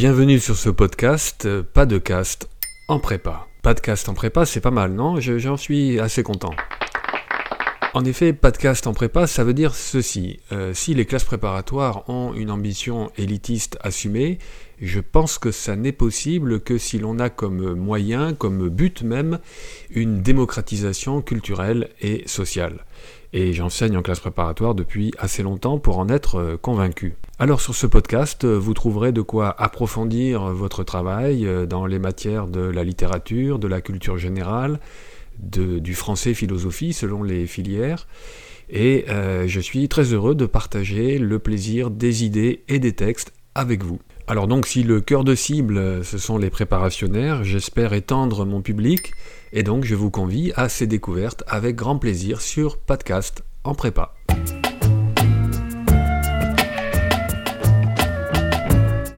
Bienvenue sur ce podcast, euh, pas de cast en prépa. Pas de cast en prépa, c'est pas mal, non? J'en suis assez content. En effet, pas de cast en prépa, ça veut dire ceci. Euh, si les classes préparatoires ont une ambition élitiste assumée, je pense que ça n'est possible que si l'on a comme moyen, comme but même, une démocratisation culturelle et sociale. Et j'enseigne en classe préparatoire depuis assez longtemps pour en être euh, convaincu. Alors sur ce podcast, euh, vous trouverez de quoi approfondir votre travail dans les matières de la littérature, de la culture générale, du français philosophie selon les filières. Et je suis très heureux de partager le plaisir des idées et des textes avec vous. Alors donc si le cœur de cible, ce sont les préparationnaires, j'espère étendre mon public, et donc je vous convie à ces découvertes avec grand plaisir sur Podcast en prépa.